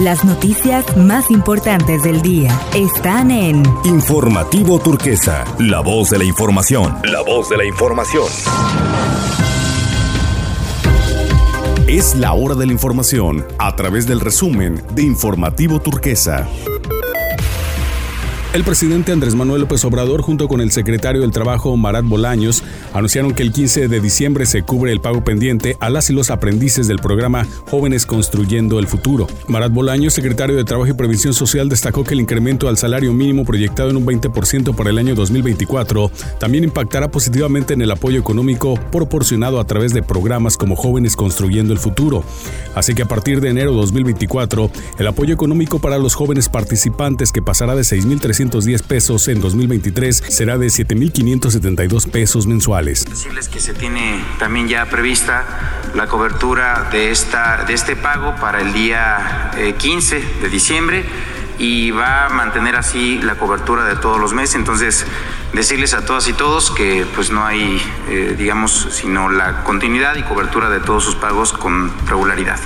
Las noticias más importantes del día están en Informativo Turquesa, la voz de la información. La voz de la información. Es la hora de la información a través del resumen de Informativo Turquesa. El presidente Andrés Manuel López Obrador junto con el secretario del Trabajo Marat Bolaños anunciaron que el 15 de diciembre se cubre el pago pendiente a las y los aprendices del programa Jóvenes Construyendo el Futuro. Marat Bolaños, secretario de Trabajo y Previsión Social, destacó que el incremento al salario mínimo proyectado en un 20% para el año 2024 también impactará positivamente en el apoyo económico proporcionado a través de programas como Jóvenes Construyendo el Futuro. Así que a partir de enero 2024, el apoyo económico para los jóvenes participantes que pasará de 6.300 310 pesos en 2023 será de 7.572 pesos mensuales. Decirles que se tiene también ya prevista la cobertura de, esta, de este pago para el día 15 eh, de diciembre y va a mantener así la cobertura de todos los meses. Entonces, decirles a todas y todos que pues no hay, eh, digamos, sino la continuidad y cobertura de todos sus pagos con regularidad.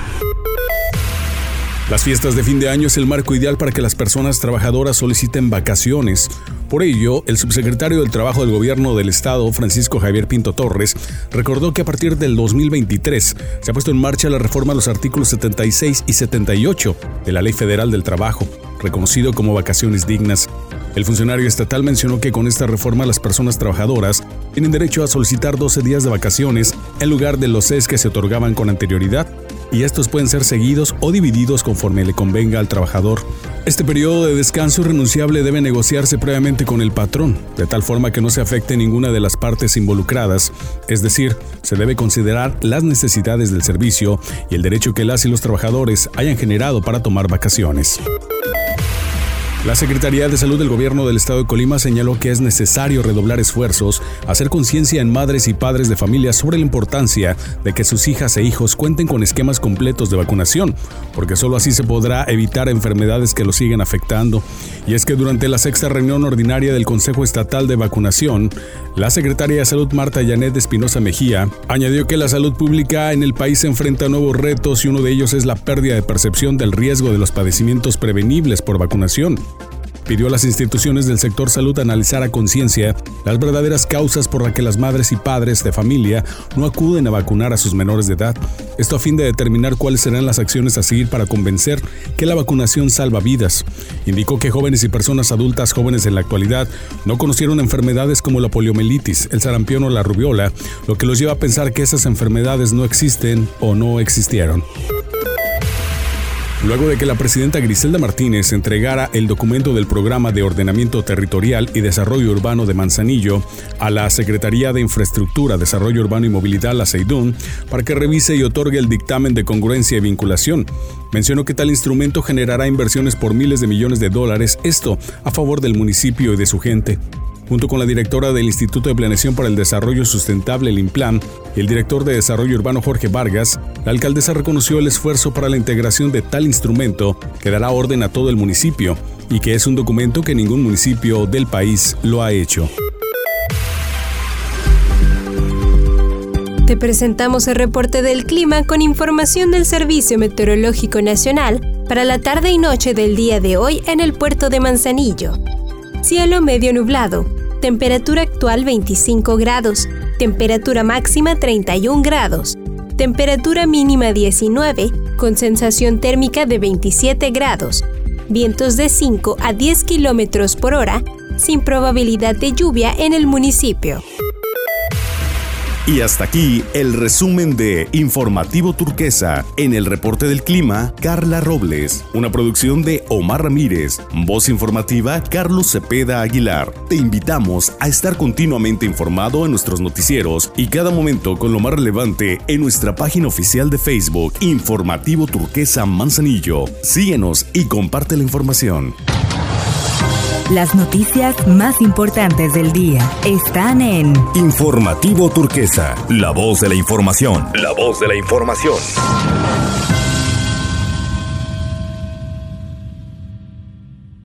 Las fiestas de fin de año es el marco ideal para que las personas trabajadoras soliciten vacaciones. Por ello, el subsecretario del Trabajo del Gobierno del Estado, Francisco Javier Pinto Torres, recordó que a partir del 2023 se ha puesto en marcha la reforma a los artículos 76 y 78 de la Ley Federal del Trabajo, reconocido como vacaciones dignas. El funcionario estatal mencionó que con esta reforma las personas trabajadoras tienen derecho a solicitar 12 días de vacaciones en lugar de los 6 que se otorgaban con anterioridad y estos pueden ser seguidos o divididos conforme le convenga al trabajador. Este periodo de descanso irrenunciable debe negociarse previamente con el patrón, de tal forma que no se afecte ninguna de las partes involucradas, es decir, se debe considerar las necesidades del servicio y el derecho que las y los trabajadores hayan generado para tomar vacaciones. La Secretaría de Salud del Gobierno del Estado de Colima señaló que es necesario redoblar esfuerzos, hacer conciencia en madres y padres de familia sobre la importancia de que sus hijas e hijos cuenten con esquemas completos de vacunación, porque solo así se podrá evitar enfermedades que los siguen afectando. Y es que durante la sexta reunión ordinaria del Consejo Estatal de Vacunación, la Secretaria de Salud Marta Yanet Espinosa Mejía añadió que la salud pública en el país se enfrenta a nuevos retos y uno de ellos es la pérdida de percepción del riesgo de los padecimientos prevenibles por vacunación pidió a las instituciones del sector salud analizar a conciencia las verdaderas causas por las que las madres y padres de familia no acuden a vacunar a sus menores de edad. Esto a fin de determinar cuáles serán las acciones a seguir para convencer que la vacunación salva vidas. Indicó que jóvenes y personas adultas jóvenes en la actualidad no conocieron enfermedades como la poliomielitis, el sarampión o la rubiola, lo que los lleva a pensar que esas enfermedades no existen o no existieron. Luego de que la presidenta Griselda Martínez entregara el documento del Programa de Ordenamiento Territorial y Desarrollo Urbano de Manzanillo a la Secretaría de Infraestructura, Desarrollo Urbano y Movilidad, la CEIDUN, para que revise y otorgue el dictamen de congruencia y vinculación, mencionó que tal instrumento generará inversiones por miles de millones de dólares, esto a favor del municipio y de su gente junto con la directora del Instituto de Planeación para el Desarrollo Sustentable, el INPLAN, y el director de Desarrollo Urbano Jorge Vargas, la alcaldesa reconoció el esfuerzo para la integración de tal instrumento que dará orden a todo el municipio y que es un documento que ningún municipio del país lo ha hecho. Te presentamos el reporte del clima con información del Servicio Meteorológico Nacional para la tarde y noche del día de hoy en el puerto de Manzanillo. Cielo medio nublado, temperatura actual 25 grados, temperatura máxima 31 grados, temperatura mínima 19, con sensación térmica de 27 grados, vientos de 5 a 10 kilómetros por hora, sin probabilidad de lluvia en el municipio. Y hasta aquí el resumen de Informativo Turquesa. En el reporte del clima, Carla Robles. Una producción de Omar Ramírez. Voz informativa, Carlos Cepeda Aguilar. Te invitamos a estar continuamente informado en nuestros noticieros y cada momento con lo más relevante en nuestra página oficial de Facebook, Informativo Turquesa Manzanillo. Síguenos y comparte la información. Las noticias más importantes del día están en Informativo Turquesa, la voz de la información. La voz de la información.